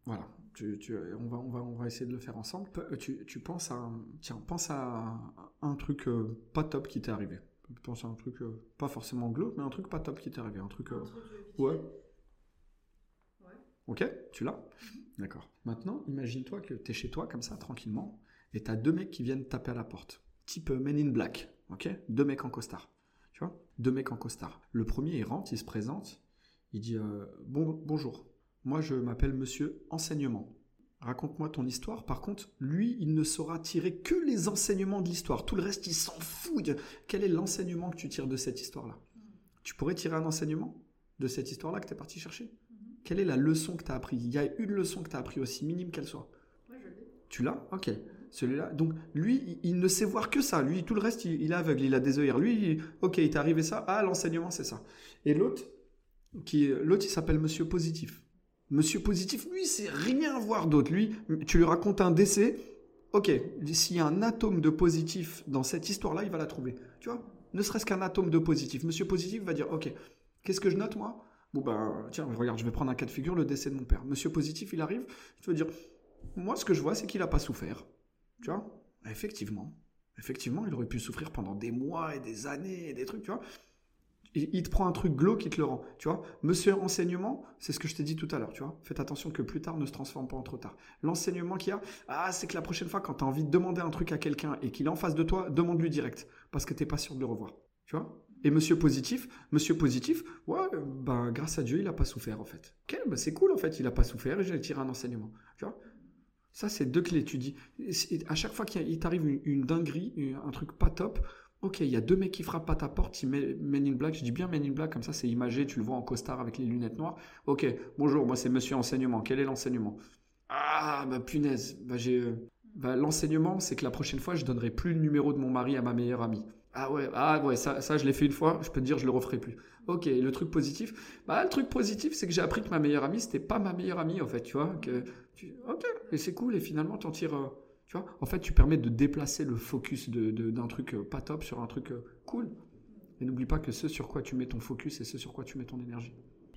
S2: voilà, tu, tu, on, va, on, va, on va essayer de le faire ensemble. Tu, tu penses à, tiens, pense à un truc euh, pas top qui t'est arrivé. Pense à un truc euh, pas forcément glauque, mais un truc pas top qui t'est arrivé, un truc, ouais. Ok Tu l'as mhm. D'accord. Maintenant, imagine-toi que tu es chez toi, comme ça, tranquillement, et tu as deux mecs qui viennent taper à la porte. Type euh, Men in Black. Ok? Deux mecs en costard. Tu vois? Deux mecs en costard. Le premier, il rentre, il se présente. Il dit euh, bon, Bonjour. Moi, je m'appelle monsieur Enseignement. Raconte-moi ton histoire. Par contre, lui, il ne saura tirer que les enseignements de l'histoire. Tout le reste, il s'en fout. Quel est l'enseignement que tu tires de cette histoire-là? Mhm. Tu pourrais tirer un enseignement de cette histoire-là que tu es parti chercher? Quelle est la leçon que tu as appris? Il y a une leçon que tu as appris, aussi minime qu'elle soit.
S1: Moi, je l'ai.
S2: Tu l'as? Ok. Celui-là. Donc, lui, il, ne sait voir que ça. Lui, tout le reste, il, est aveugle, il a des œillères. Lui, ok, il t'est arrivé ça. Ah, l'enseignement, c'est ça. Et l'autre, qui, l'autre, il s'appelle Monsieur Positif. Monsieur Positif, lui, c'est rien voir d'autre. Lui, tu lui racontes un décès. Ok, s'il y a un atome de positif dans cette histoire-là, il va la trouver. Tu vois? Ne serait-ce qu'un atome de positif. Monsieur Positif va dire, ok, qu'est-ce que je note, moi? Bon ben, tiens, regarde, je vais prendre un cas de figure, le décès de mon père. Monsieur positif, il arrive, il veut dire, moi, ce que je vois, c'est qu'il n'a pas souffert. Tu vois? Effectivement. Effectivement, il aurait pu souffrir pendant des mois et des années et des trucs, tu vois. Il, te prend un truc glauque qui te le rend, tu vois. Monsieur enseignement, c'est ce que je t'ai dit tout à l'heure, tu vois. Faites attention que plus tard ne se transforme pas en trop tard. L'enseignement qu'il y a, ah, c'est que la prochaine fois, quand tu as envie de demander un truc à quelqu'un et qu'il est en face de toi, demande-lui direct, parce que tu n'es pas sûr de le revoir, tu vois. Et monsieur positif, monsieur positif, ouais, ben, grâce à Dieu, il n'a pas souffert, en fait. Ok, ben, c'est cool, en fait, il n'a pas souffert et j'ai tiré un enseignement, tu vois? Ça, c'est deux clés. Tu dis, à chaque fois qu'il t'arrive une, dinguerie, un truc pas top, ok, il y a deux mecs qui frappent à ta porte, ils Men in Black. Je dis bien Men in Black, comme ça, c'est imagé, tu le vois en costard avec les lunettes noires. Ok, bonjour, moi c'est monsieur enseignement. Quel est l'enseignement? Ah, bah punaise, bah, j'ai. Euh, bah, l'enseignement, c'est que la prochaine fois, je donnerai plus le numéro de mon mari à ma meilleure amie. Ah ouais, ah ouais, ça, ça je l'ai fait une fois, je peux te dire, je le referai plus. Ok, le truc positif, bah le truc positif, c'est que j'ai appris que ma meilleure amie, c'était pas ma meilleure amie en fait, tu vois. Que, ok, et c'est cool, et finalement, tu en tires, euh, tu vois. En fait, tu permets de déplacer le focus d'un de, truc euh, pas top sur un truc euh, cool. Et n'oublie pas que ce sur quoi tu mets ton focus et ce sur quoi tu mets ton énergie.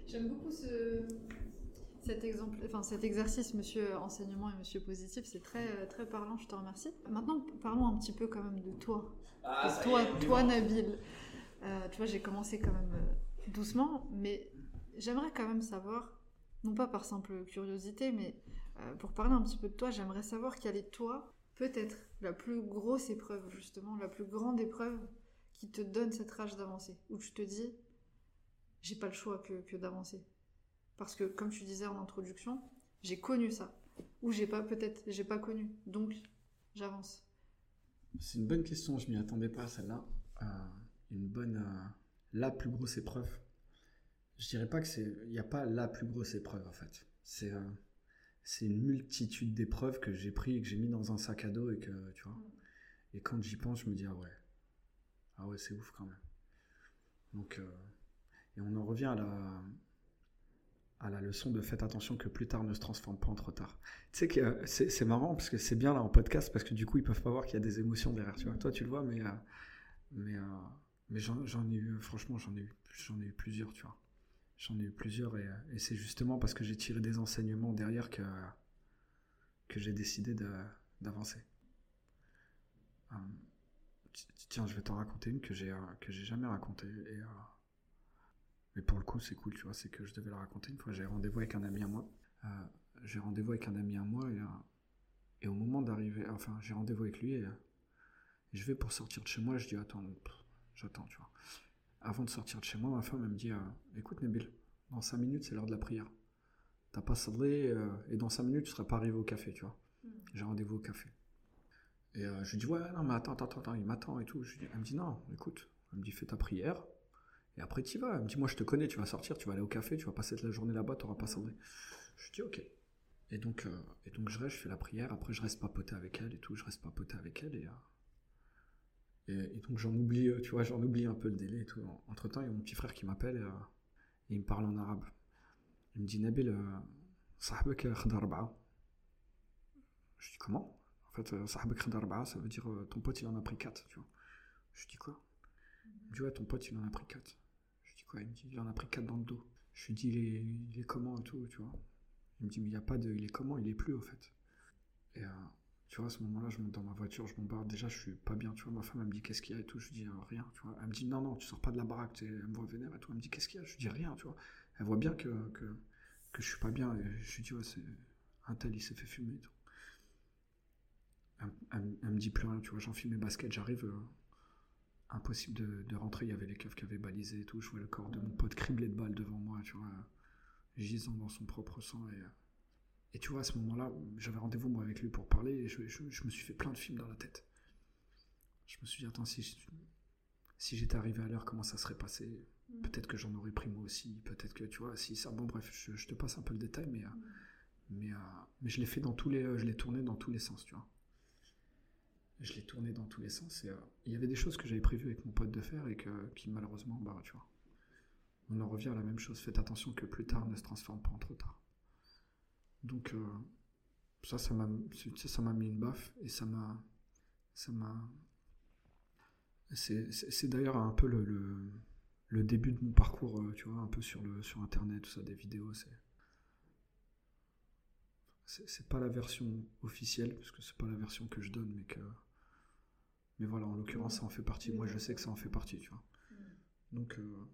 S1: J'aime beaucoup ce, cet, exemple, enfin, cet exercice, monsieur enseignement et monsieur positif, c'est très, très parlant, je te remercie. Maintenant, parlons un petit peu quand même de toi. Ah, toi, toi, Nabil. Euh, tu vois, j'ai commencé quand même euh, doucement, mais j'aimerais quand même savoir, non pas par simple curiosité, mais euh, pour parler un petit peu de toi, j'aimerais savoir quelle est toi, peut-être, la plus grosse épreuve, justement, la plus grande épreuve qui te donne cette rage d'avancer, où tu te dis, j'ai pas le choix que, que d'avancer. Parce que, comme tu disais en introduction, j'ai connu ça. Ou j'ai pas, peut-être, j'ai pas connu. Donc, j'avance.
S2: C'est une bonne question, je m'y attendais pas celle-là. Euh, une bonne, euh, la plus grosse épreuve. Je dirais pas que c'est, il n'y a pas la plus grosse épreuve en fait. C'est, euh, c'est une multitude d'épreuves que j'ai pris et que j'ai mis dans un sac à dos et que tu vois. Et quand j'y pense, je me dis ah ouais, ah ouais c'est ouf quand même. Donc et on en revient à la à la leçon de faites attention que plus tard ne se transforme pas en trop tard. Tu sais que euh, c'est marrant parce que c'est bien là en podcast parce que du coup ils peuvent pas voir qu'il y a des émotions derrière. Tu vois, toi tu le vois, mais euh, mais euh, mais j'en ai eu franchement j'en ai eu j'en ai eu plusieurs, tu vois. J'en ai eu plusieurs et, et c'est justement parce que j'ai tiré des enseignements derrière que que j'ai décidé d'avancer. tiens, je vais t'en raconter une que j'ai que j'ai jamais racontée mais pour le coup, c'est cool, tu vois, c'est que je devais la raconter une fois. J'ai rendez-vous avec un ami à moi. Euh, j'ai rendez-vous avec un ami à moi et, euh, et au moment d'arriver, enfin, j'ai rendez-vous avec lui et, je vais pour sortir de chez moi. Je dis, attends, j'attends, tu vois. Avant de sortir de chez moi, ma femme, elle me dit, euh, écoute, Nabil, dans 5 minutes, c'est l'heure de la prière. T'as pas salé et dans 5 minutes, tu seras pas arrivé au café, tu vois. Hmm. J'ai rendez-vous au café. Et je lui dis, ouais, non, mais attends, attends, attends, il m'attend et tout. Je dis, elle me dit, non, écoute, elle me dit, fais ta prière. Et après, tu vas. Elle me dit, moi, je te connais, tu vas sortir, tu vas aller au café, tu vas passer la journée là-bas, tu n'auras pas cendré. Je dis, ok. Et donc, euh, et donc, je reste, je fais la prière. Après, je reste papoter avec elle et tout. Je reste papoter avec elle. Et, euh, et, donc, j'en oublie, euh, tu vois, j'en oublie un peu le délai. Entre temps, il y a mon petit frère qui m'appelle et, il me parle en arabe. Il me dit, Nabil, sahbek khadar Je dis, comment? En fait, sahbek khadar ça veut dire ton pote, il en a pris 4, tu vois. Je dis, quoi? Il me dit, ouais, ton pote, il en a pris 4. Il me dit, il en a pris 4 dans le dos. Je lui dis, il est, il est comment et tout, tu vois. Il me dit, mais il n'y a pas de. Il est comment? Il est plus, au fait. Et euh, tu vois, à ce moment-là, je monte dans ma voiture, je m'embarque. Déjà, je suis pas bien, tu vois. Ma femme, elle me dit, qu'est-ce qu'il y a et tout? Je dis, euh, rien, tu vois. Elle me dit, non, non, tu sors pas de la baraque. Elle me voit vénère et tout. Elle me dit, qu'est-ce qu'il y a? Je dis, rien, tu vois. Elle voit bien que, que, que je suis pas bien. Et je lui dis, ouais, c'est. Un tel, il s'est fait fumer et tout. Elle, me dit plus rien, tu vois. J'enfile mes baskets, j'arrive. Euh, impossible de, rentrer. Il y avait les keufs qui avaient balisé et tout. Je vois le corps de mon pote criblé de balles devant moi, tu vois, gisant dans son propre sang. Et, et tu vois, à ce moment-là, j'avais rendez-vous moi avec lui pour parler et je, me suis fait plein de films dans la tête. Je me suis dit, attends, si, si j'étais arrivé à l'heure, comment ça serait passé? Mm. Peut-être que j'en aurais pris moi aussi. Peut-être que, tu vois, si ça. Bon, bref, je, te passe un peu le détail, mais, mm. mais, euh, mais je l'ai fait dans tous les. Je l'ai tourné dans tous les sens, tu vois je l'ai tourné dans tous les sens. Et, euh, il y avait des choses que j'avais prévues avec mon pote de faire et que, qui malheureusement, bah, tu vois, on en revient à la même chose. Faites attention que plus tard ne se transforme pas en trop tard. Donc, euh, ça, ça m'a, ça m'a mis une baffe et ça m'a, ça m'a. C'est, d'ailleurs un peu le, le, début de mon parcours, euh, tu vois, un peu sur, le, sur Internet, tout ça, des vidéos. C'est, c'est, pas la version officielle, parce que c'est pas la version que je donne, mais que Mais voilà, en l'occurrence, ça en fait partie. Moi, je sais que ça en fait partie, tu vois. Donc, euh,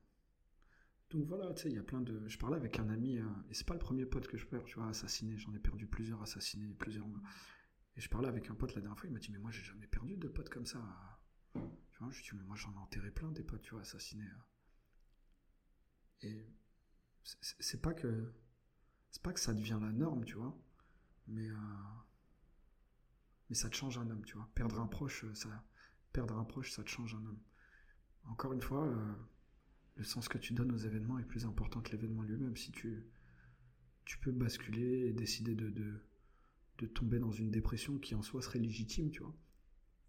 S2: donc voilà, tu sais, il y a plein de. Je parlais avec un ami, euh, et c'est pas le premier pote que je perds, tu vois, assassiné. J'en ai perdu plusieurs assassinés, plusieurs. Et je parlais avec un pote la dernière fois, il m'a dit, mais moi, j'ai jamais perdu de potes comme ça. Tu vois, je lui dis, mais moi, j'en ai enterré plein des potes, tu vois, assassinés. Et c'est pas que. C'est pas que ça devient la norme, tu vois, mais. Euh, mais ça te change un homme, tu vois. Perdre un proche, ça, perdre un proche, ça te change un homme. Encore une fois, euh, le sens que tu donnes aux événements est plus important que l'événement lui-même. Si tu, peux basculer et décider de, de, tomber dans une dépression qui en soi serait légitime, tu vois.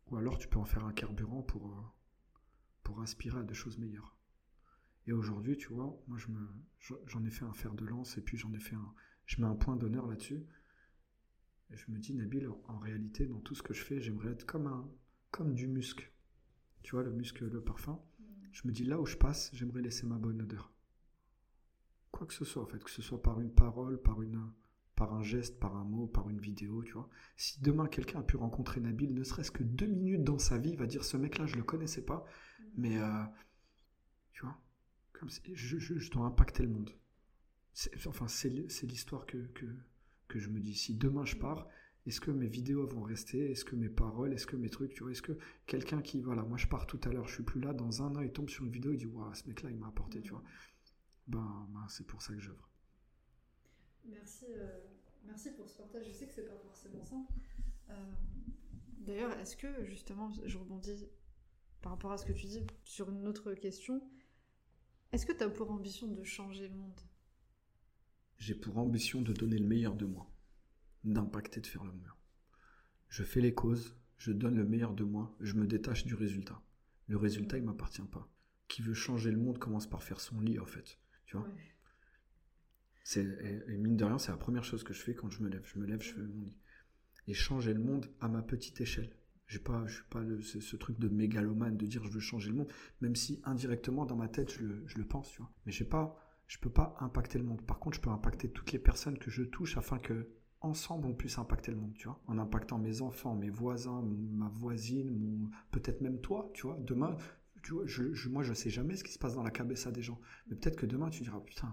S2: Ou alors tu peux en faire un carburant pour, euh, aspirer à des choses meilleures. Et aujourd'hui, tu vois, moi j'en ai fait un fer de lance et puis j'en ai fait un, je mets un point d'honneur là-dessus. Et je me dis, Nabil, en réalité, dans tout ce que je fais, j'aimerais être comme un, comme du muscle. Tu vois, le muscle, le parfum. Je me dis, là où je passe, j'aimerais laisser ma bonne odeur. Quoi que ce soit, en fait, que ce soit par une parole, par, une, par un geste, par un mot, par une vidéo, tu vois. Si demain quelqu'un a pu rencontrer Nabil, ne serait-ce que deux minutes dans sa vie, va dire, ce mec-là, je le connaissais pas, mais, euh, tu vois, je, je, dois impacter le monde. Enfin, c'est l'histoire que, que, que je me dis. Si demain je pars, est-ce que mes vidéos vont rester? Est-ce que mes paroles? Est-ce que mes trucs Tu vois? Est-ce que quelqu'un qui, voilà, moi je pars tout à l'heure, je suis plus là, dans un an, il tombe sur une vidéo, il dit Waouh, ce mec-là, il m'a apporté, tu vois. Ben, ben c'est pour ça que j'œuvre.
S1: Merci, euh, merci pour ce partage. Je sais que c'est pas forcément simple. Euh, d'ailleurs, est-ce que justement, je rebondis par rapport à ce que tu dis sur une autre question Est-ce que tu as pour ambition de changer le monde?
S2: J'ai pour ambition de donner le meilleur de moi d'impacter, de faire le mieux. Je fais les causes, je donne le meilleur de moi, je me détache du résultat. Le résultat, il m'appartient pas. Qui veut changer le monde commence par faire son lit, en fait. Tu vois? C'est, et, mine de rien, c'est la première chose que je fais quand je me lève. Je me lève, je fais mon lit. Et changer le monde à ma petite échelle. J'ai pas, je suis pas le, ce, truc de mégalomane de dire je veux changer le monde, même si indirectement dans ma tête je le, je le pense, tu vois. Mais j'ai pas, je peux pas impacter le monde. Par contre, je peux impacter toutes les personnes que je touche afin que ensemble on puisse impacter le monde, tu vois, en impactant mes enfants, mes voisins, ma voisine, peut-être même toi, tu vois. Demain, tu vois, je, je, moi je sais jamais ce qui se passe dans la cabessa des gens, mais peut-être que demain tu diras putain,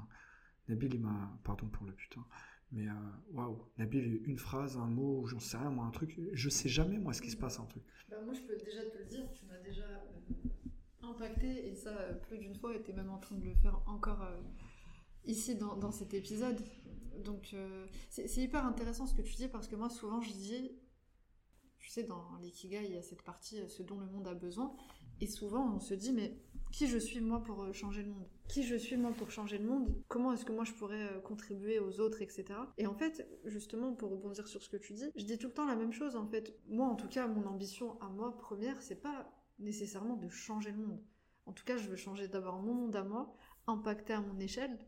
S2: Nabil il m'a, pardon pour le putain, mais euh, waouh, Nabil une phrase, un mot, j'en sais rien moi, un truc, je sais jamais moi ce qui se passe un truc.
S1: Bah, moi je peux déjà te le dire, tu m'as déjà euh, impacté et ça euh, plus d'une fois, et es même en train de le faire encore ici dans, dans cet épisode. Donc euh, c'est hyper intéressant ce que tu dis parce que moi souvent je dis, tu sais dans l'ikigai il y a cette partie euh, ce dont le monde a besoin et souvent on se dit mais qui je suis moi pour euh, changer le monde? Qui je suis moi pour changer le monde? Comment est-ce que moi je pourrais contribuer aux autres, etc. Et en fait, justement, pour rebondir sur ce que tu dis, je dis tout le temps la même chose en fait. Moi en tout cas, mon ambition à moi première, c'est pas nécessairement de changer le monde. En tout cas, je veux changer d'abord mon monde à moi, impacter à mon échelle.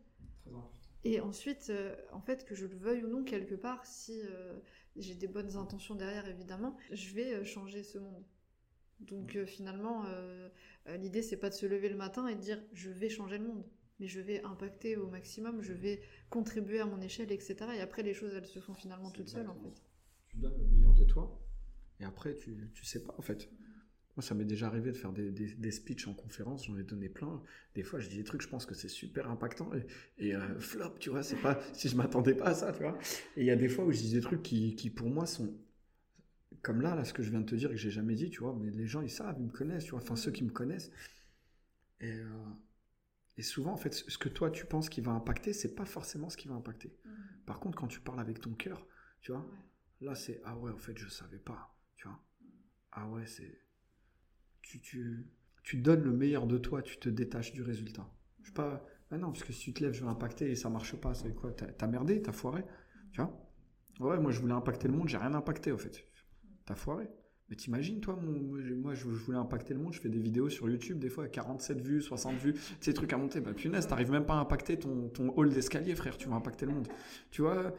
S1: Très important et ensuite, euh, en fait, que je le veuille ou non, quelque part, si euh, j'ai des bonnes intentions derrière, évidemment, je vais euh, changer ce monde. Donc finalement, l'idée, c'est pas de se lever le matin et de dire je vais changer le monde, mais je vais impacter au maximum, je vais contribuer à mon échelle, etc. Et après, les choses, elles se font finalement toutes seules, en fait.
S2: Tu donnes le meilleur de toi, et après, tu, tu sais pas, en fait. Moi, ça m'est déjà arrivé de faire des, des, speeches en conférence, j'en ai donné plein. Des fois, je dis des trucs, je pense que c'est super impactant. Et, euh, flop, tu vois, c'est pas si je m'attendais pas à ça, tu vois. Et il y a des fois où je dis des trucs qui, qui, pour moi, sont comme là, là, ce que je viens de te dire que j'ai jamais dit, tu vois. Mais les gens, ils savent, ils me connaissent, tu vois. Enfin, ceux qui me connaissent. Et, euh, et souvent, en fait, ce que toi, tu penses qui va impacter, c'est pas forcément ce qui va impacter. Mmh. Par contre, quand tu parles avec ton cœur, tu vois, là, c'est ah ouais, en fait, je savais pas, tu vois. Ah ouais, c'est tu, tu, tu donnes le meilleur de toi, tu te détaches du résultat. Je sais pas, ah non, parce que si tu te lèves, je veux impacter et ça marche pas, c'est quoi T'as merdé, t'as foiré, tu vois? Ouais, moi je voulais impacter le monde, j'ai rien impacté au fait. T'as foiré. Mais t'imagines, toi, moi je, voulais impacter le monde, je fais des vidéos sur YouTube, des fois à 47 vues, 60 vues, ces trucs à monter. Bah punaise, t'arrives même pas à impacter ton, ton hall d'escalier, frère, tu vas impacter le monde. Tu vois?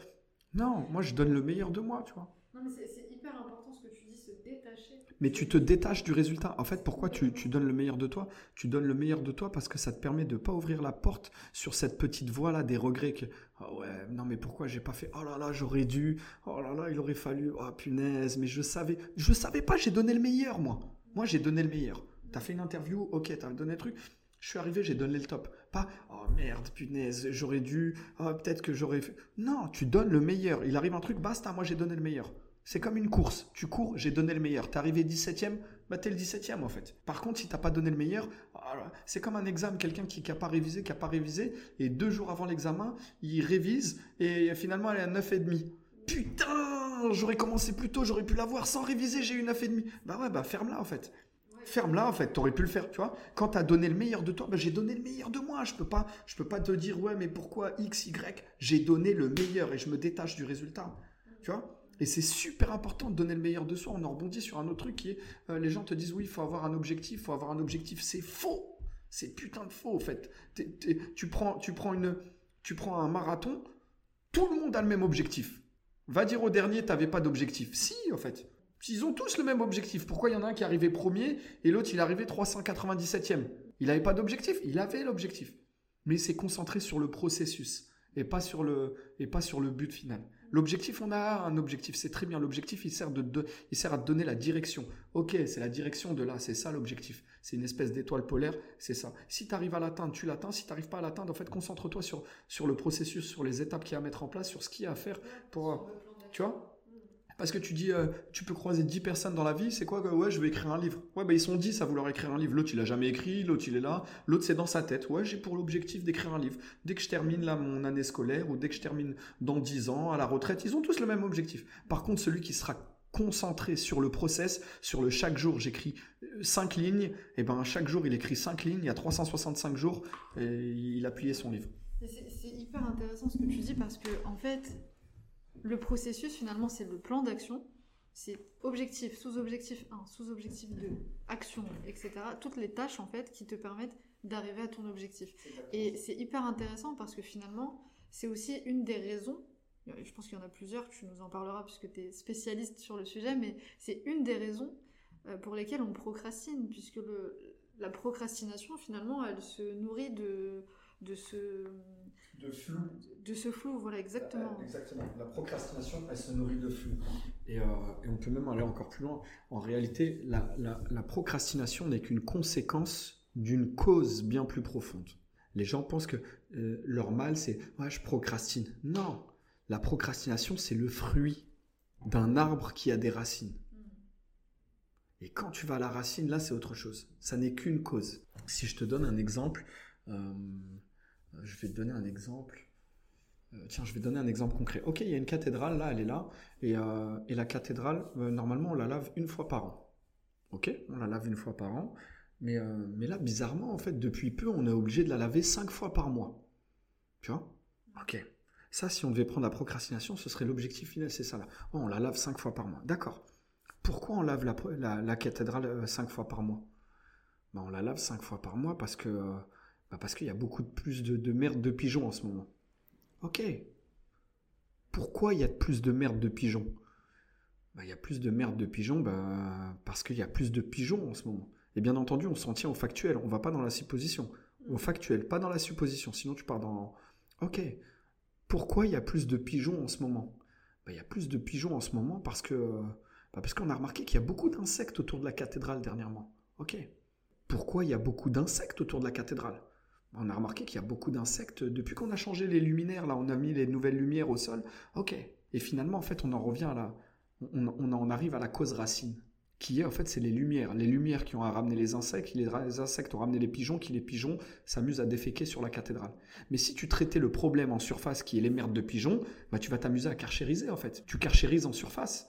S2: Non, moi je donne le meilleur de moi, tu vois.
S1: Non, mais c'est hyper important ce que tu dis, se détacher
S2: mais tu te détaches du résultat. En fait, pourquoi tu, donnes le meilleur de toi? Tu donnes le meilleur de toi parce que ça te permet de ne pas ouvrir la porte sur cette petite voie-là des regrets que oh ouais, non mais pourquoi j'ai pas fait Oh là là, j'aurais dû. Oh là là, il aurait fallu. Oh punaise, mais je savais, je savais pas. J'ai donné le meilleur moi. Moi, j'ai donné le meilleur. Tu as fait une interview, ok, tu as donné le truc. Je suis arrivé, j'ai donné le top. Pas, oh merde, punaise, j'aurais dû, oh, peut-être que j'aurais fait. Non, tu donnes le meilleur. Il arrive un truc, basta, moi j'ai donné le meilleur. C'est comme une course. Tu cours, j'ai donné le meilleur. T'es arrivé 17ème, bah t'es le 17ème en fait. Par contre, si t'as pas donné le meilleur, c'est comme un examen, quelqu'un qui n'a pas révisé, qui n'a pas révisé, et deux jours avant l'examen, il révise, et finalement elle est à 9,5. Putain, j'aurais commencé plus tôt, j'aurais pu l'avoir sans réviser, j'ai eu 9,5. Bah ouais, bah ferme-la en fait. Ferme-la en fait, t'aurais pu le faire, tu vois. Quand t'as donné le meilleur de toi, bah, j'ai donné le meilleur de moi. Je peux pas, je peux pas te dire ouais, mais pourquoi X, Y J'ai donné le meilleur et je me détache du résultat, tu vois? Et c'est super important de donner le meilleur de soi. On en rebondit sur un autre truc qui est, euh, les gens te disent oui, il faut avoir un objectif, il faut avoir un objectif. C'est faux. C'est putain de faux, en fait. tu, prends, tu, prends une, tu prends un marathon, tout le monde a le même objectif. Va dire au dernier, t'avais pas d'objectif. Si, en fait. Ils ont tous le même objectif. Pourquoi il y en a un qui est arrivé premier et l'autre il est arrivé 397e Il n'avait pas d'objectif Il avait l'objectif. Mais il s'est concentré sur le processus et pas sur le, et pas sur le but final. L'objectif, on a un objectif, c'est très bien. L'objectif, il sert, de, il sert à donner la direction. Ok, c'est la direction de là, c'est ça l'objectif. C'est une espèce d'étoile polaire, c'est ça. Si tu arrives à l'atteindre, tu l'atteins. Si tu n'arrives pas à l'atteindre, en fait, concentre-toi sur, sur le processus, sur les étapes qu'il y a à mettre en place, sur ce qu'il y a à faire pour... Tu vois? Parce que tu dis, euh, tu peux croiser 10 personnes dans la vie, c'est quoi Ouais, je vais écrire un livre. Ouais, bah ils sont 10 à vouloir écrire un livre. L'autre, il a jamais écrit, l'autre, il est là. L'autre, c'est dans sa tête. Ouais, j'ai pour l'objectif d'écrire un livre. Dès que je termine là mon année scolaire ou dès que je termine dans 10 ans à la retraite, ils ont tous le même objectif. Par contre, celui qui sera concentré sur le process, sur le chaque jour, j'écris 5 euh, lignes, et eh ben chaque jour, il écrit 5 lignes, il y a 365 jours, il a plié son livre.
S1: C'est hyper intéressant ce que tu dis parce que, en fait, le processus, finalement, c'est le plan d'action. C'est objectif, sous-objectif 1, sous-objectif 2, action, etc. Toutes les tâches, en fait, qui te permettent d'arriver à ton objectif. Et c'est hyper intéressant parce que finalement, c'est aussi une des raisons, je pense qu'il y en a plusieurs, tu nous en parleras puisque tu es spécialiste sur le sujet, mais c'est une des raisons euh, pour lesquelles on procrastine, puisque le, la procrastination, finalement, elle se nourrit de, de ce
S2: de flou.
S1: De ce flou, voilà, exactement.
S2: Euh, exactement. La procrastination, elle se nourrit de flou. Et, euh, et, on peut même aller encore plus loin. En réalité, la, la, la procrastination n'est qu'une conséquence d'une cause bien plus profonde. Les gens pensent que euh, leur mal, c'est ouais, je procrastine. Non, la procrastination, c'est le fruit d'un arbre qui a des racines. Et quand tu vas à la racine, là, c'est autre chose. Ça n'est qu'une cause. Si je te donne un exemple, euh, je vais te donner un exemple. Euh, tiens, je vais donner un exemple concret. Ok, il y a une cathédrale, là, elle est là. Et, euh, la cathédrale, normalement, on la lave une fois par an. Ok, on la lave une fois par an. Mais, mais là, bizarrement, en fait, depuis peu, on est obligé de la laver cinq fois par mois. Tu vois? Ok. Ça, si on devait prendre la procrastination, ce serait l'objectif final, c'est ça là. Oh, on la lave cinq fois par mois. D'accord. Pourquoi on lave la, la, cathédrale cinq fois par mois? Ben, On la lave cinq fois par mois parce que bah, parce qu'il y a beaucoup de plus de, merde de pigeons en ce moment. Ok. Pourquoi il y a plus de merde de pigeons? Bah, Il y a plus de merde de pigeons bah, parce qu'il y a plus de pigeons en ce moment. Et bien entendu, on s'en tient au factuel. On va pas dans la supposition. Au factuel, pas dans la supposition. Sinon, tu pars dans... Ok. Pourquoi il y a plus de pigeons en ce moment? Il y a plus de pigeons en ce moment parce que... parce qu'on a remarqué qu'il y a beaucoup d'insectes autour de la cathédrale dernièrement. Ok. Pourquoi il y a beaucoup d'insectes autour de la cathédrale? On a remarqué qu'il y a beaucoup d'insectes. Depuis qu'on a changé les luminaires, là, on a mis les nouvelles lumières au sol. Ok. Et finalement, en fait, on en revient à la, on, arrive à la cause racine, qui est en fait, c'est les lumières. Les lumières qui ont ramené les insectes, les, insectes ont ramené les pigeons, qui les pigeons s'amusent à déféquer sur la cathédrale. Mais si tu traitais le problème en surface, qui est les merdes de pigeons, bah, tu vas t'amuser à carchériser, en fait. Tu carchérises en surface.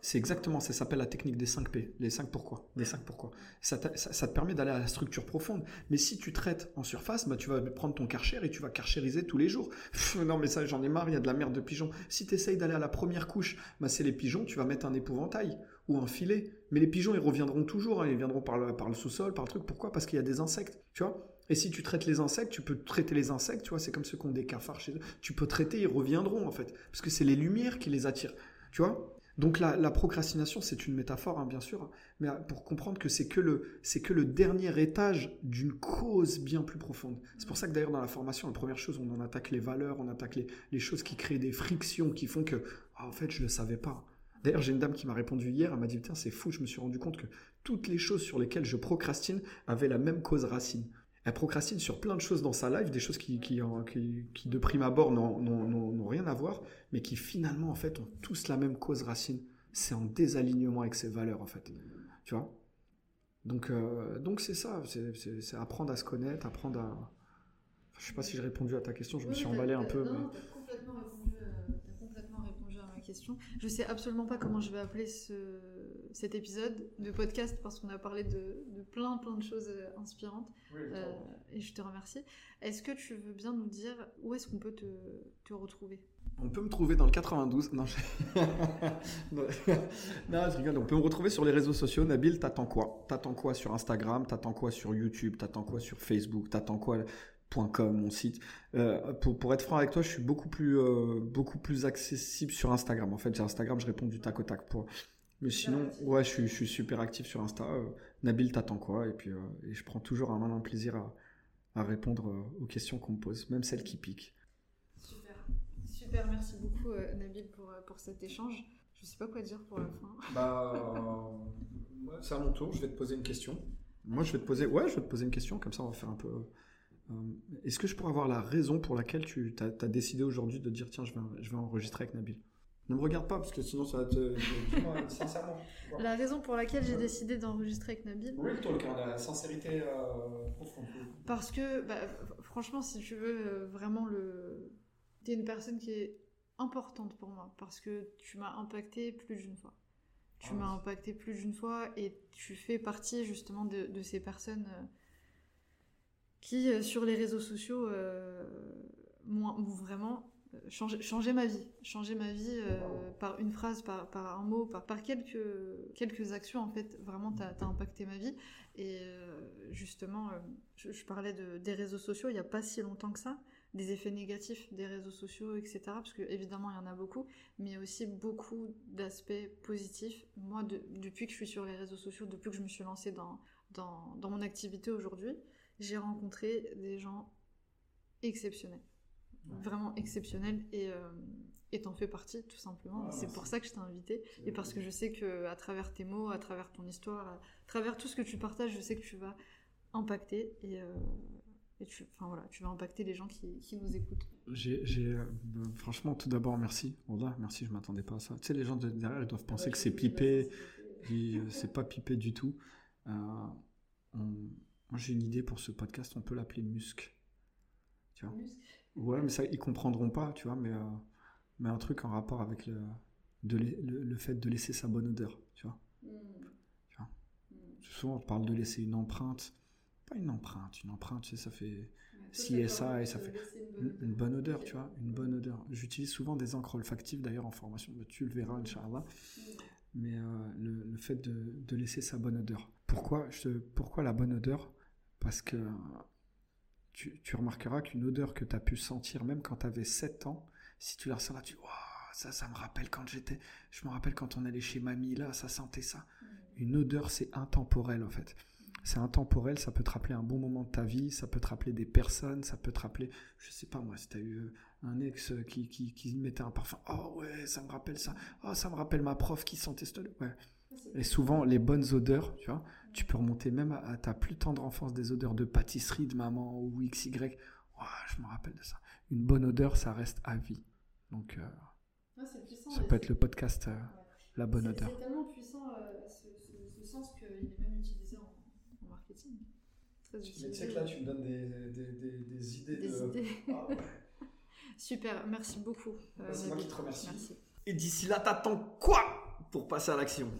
S2: C'est exactement, ça s'appelle la technique des 5 P, les 5 pourquoi, les 5 pourquoi. Ça, te permet d'aller à la structure profonde. Mais si tu traites en surface, bah, tu vas prendre ton karcher et tu vas karcheriser tous les jours. non mais ça j'en ai marre, il y a de la merde de pigeons. Si tu essayes d'aller à la première couche, bah, c'est les pigeons, tu vas mettre un épouvantail ou un filet. Mais les pigeons, ils reviendront toujours, hein. ils viendront par le, par le sous-sol, par le truc. Pourquoi? Parce qu'il y a des insectes, tu vois et si tu traites les insectes, tu peux traiter les insectes, tu vois, c'est comme ceux qui ont des cafards chez eux. Tu peux traiter, ils reviendront en fait. Parce que c'est les lumières qui les attirent. Tu vois donc la, procrastination, c'est une métaphore, hein, bien sûr, mais pour comprendre que c'est que le que le dernier étage d'une cause bien plus profonde. C'est pour ça que d'ailleurs dans la formation, la première chose, on en attaque les valeurs, on attaque les, choses qui créent des frictions, qui font que ah, en fait je le savais pas. D'ailleurs, j'ai une dame qui m'a répondu hier, elle m'a dit, tiens, c'est fou, je me suis rendu compte que toutes les choses sur lesquelles je procrastine avaient la même cause racine. Elle procrastine sur plein de choses dans sa life, des choses qui, qui, qui, de prime abord n'ont rien à voir, mais qui finalement, en fait, ont tous la même cause racine. C'est en désalignement avec ses valeurs, en fait. Tu vois? Donc, euh, donc c'est ça, c'est apprendre à se connaître, apprendre à... Je sais pas si j'ai répondu à ta question, je me suis emballé un peu.
S1: Non, complètement répondu, euh, complètement répondu à ma question. Je sais absolument pas comment je vais appeler ce, cet épisode de podcast parce qu'on a parlé de, de, plein plein de choses euh, inspirantes euh, et je te remercie. Est-ce que tu veux bien nous dire où est-ce qu'on peut te, te, retrouver?
S2: On peut me trouver dans le 92. Non, je... non, je rigole. On peut me retrouver sur les réseaux sociaux. Nabil, t'attends quoi? T'attends quoi sur Instagram? T'attends quoi sur YouTube? T'attends quoi sur Facebook? T'attends quoi .com, mon site? Euh, pour, pour, être franc avec toi, je suis beaucoup plus, euh, beaucoup plus accessible sur Instagram. En fait, j'ai Instagram, je réponds du tac au tac. Pour... Mais sinon, ouais, je suis, je suis, super actif sur Insta. Euh, Nabil, t'attends quoi? Et puis, et je prends toujours un malin plaisir à, à répondre aux questions qu'on me pose, même celles qui piquent.
S1: Super, super, merci beaucoup Nabil pour, pour cet échange. Je sais pas quoi dire pour la fin.
S2: Bah, c'est à mon tour, je vais te poser une question. Moi, je vais te poser, ouais, je vais te poser une question, comme ça on va faire un peu euh, est-ce que je pourrais avoir la raison pour laquelle tu as, décidé aujourd'hui de dire tiens, je vais, je vais enregistrer avec Nabil? Ne me regarde pas parce que sinon ça va te.
S1: sincèrement. La raison pour laquelle j'ai décidé d'enregistrer avec Nabil
S2: Oui, toi, le la sincérité euh, profonde.
S1: Parce que, bah, franchement, si tu veux, euh, vraiment, le... tu es une personne qui est importante pour moi parce que tu m'as impacté plus d'une fois. Tu ah m'as impacté plus d'une fois et tu fais partie justement de, de ces personnes qui, euh, sur les réseaux sociaux, euh, m'ont vraiment euh, changé, ma vie. Changé ma vie par une phrase, par, par un mot, par, par, quelques, quelques actions, en fait. Vraiment, tu as, impacté ma vie. Et justement, je, parlais de, des réseaux sociaux il n'y a pas si longtemps que ça des effets négatifs des réseaux sociaux, etc. Parce que évidemment, il y en a beaucoup, mais il y a aussi beaucoup d'aspects positifs. Moi, depuis que je suis sur les réseaux sociaux, depuis que je me suis lancée dans, dans, dans mon activité aujourd'hui, j'ai rencontré des gens exceptionnels. Vraiment exceptionnels et euh, t'en fais partie tout simplement. c'est pour ça que je t'ai invité et parce que je sais que à travers tes mots, à travers ton histoire, à travers tout ce que tu partages, je sais que tu vas impacter et, euh, tu, enfin, voilà, tu vas impacter les gens qui, qui nous écoutent.
S2: J'ai, euh, franchement, tout d'abord, merci. merci, je m'attendais pas à ça. Tu sais, les gens derrière, ils doivent penser que c'est pipé. C'est pas pipé du tout. on, moi, j'ai une idée pour ce podcast, on peut l'appeler Musc. Tu vois? Ouais, mais ça, ils comprendront pas, tu vois, mais, euh, mais un truc en rapport avec le, le, fait de laisser sa bonne odeur, tu vois. Hmm. Tu vois hmm. Souvent, on parle de laisser une empreinte. Pas une empreinte, une empreinte, tu sais, ça fait CSA et ça fait une bonne, odeur, tu vois, une bonne odeur. J'utilise souvent des encres olfactives, d'ailleurs, en formation, tu le verras, Inch'Allah. Hmm. Mais euh, le, fait de, de, laisser sa bonne odeur. Pourquoi, je, pourquoi la bonne odeur? Parce que tu, remarqueras qu'une odeur que tu as pu sentir même quand tu avais 7 ans, si tu la ressens là, tu dis, ça, ça me rappelle quand j'étais, je me rappelle quand on allait chez mamie, là, ça sentait ça. Mm. Une odeur, c'est intemporel, en fait. C'est intemporel, ça peut te rappeler un bon moment de ta vie, ça peut te rappeler des personnes, ça peut te rappeler, je sais pas moi, si tu as eu euh, un ex qui, qui, qui mettait un parfum, oh ouais, ça me rappelle ça, oh ça me rappelle ma prof qui sentait ce... Ouais. Et souvent, les bonnes odeurs, tu vois, tu peux remonter même à, ta plus tendre enfance des odeurs de pâtisserie de maman ou XY. je me rappelle de ça. Une bonne odeur, ça reste à vie. Donc, euh, ça peut être le podcast euh, La bonne odeur.
S1: C'est tellement puissant euh, ce, sens qu'il est même utilisé en, marketing.
S2: Très tu sais que là, tu me donnes des, des, des, idées.
S1: Des idées. Ah, Super, merci beaucoup.
S2: C'est moi qui te remercie. Et d'ici là, t'attends quoi pour passer à l'action?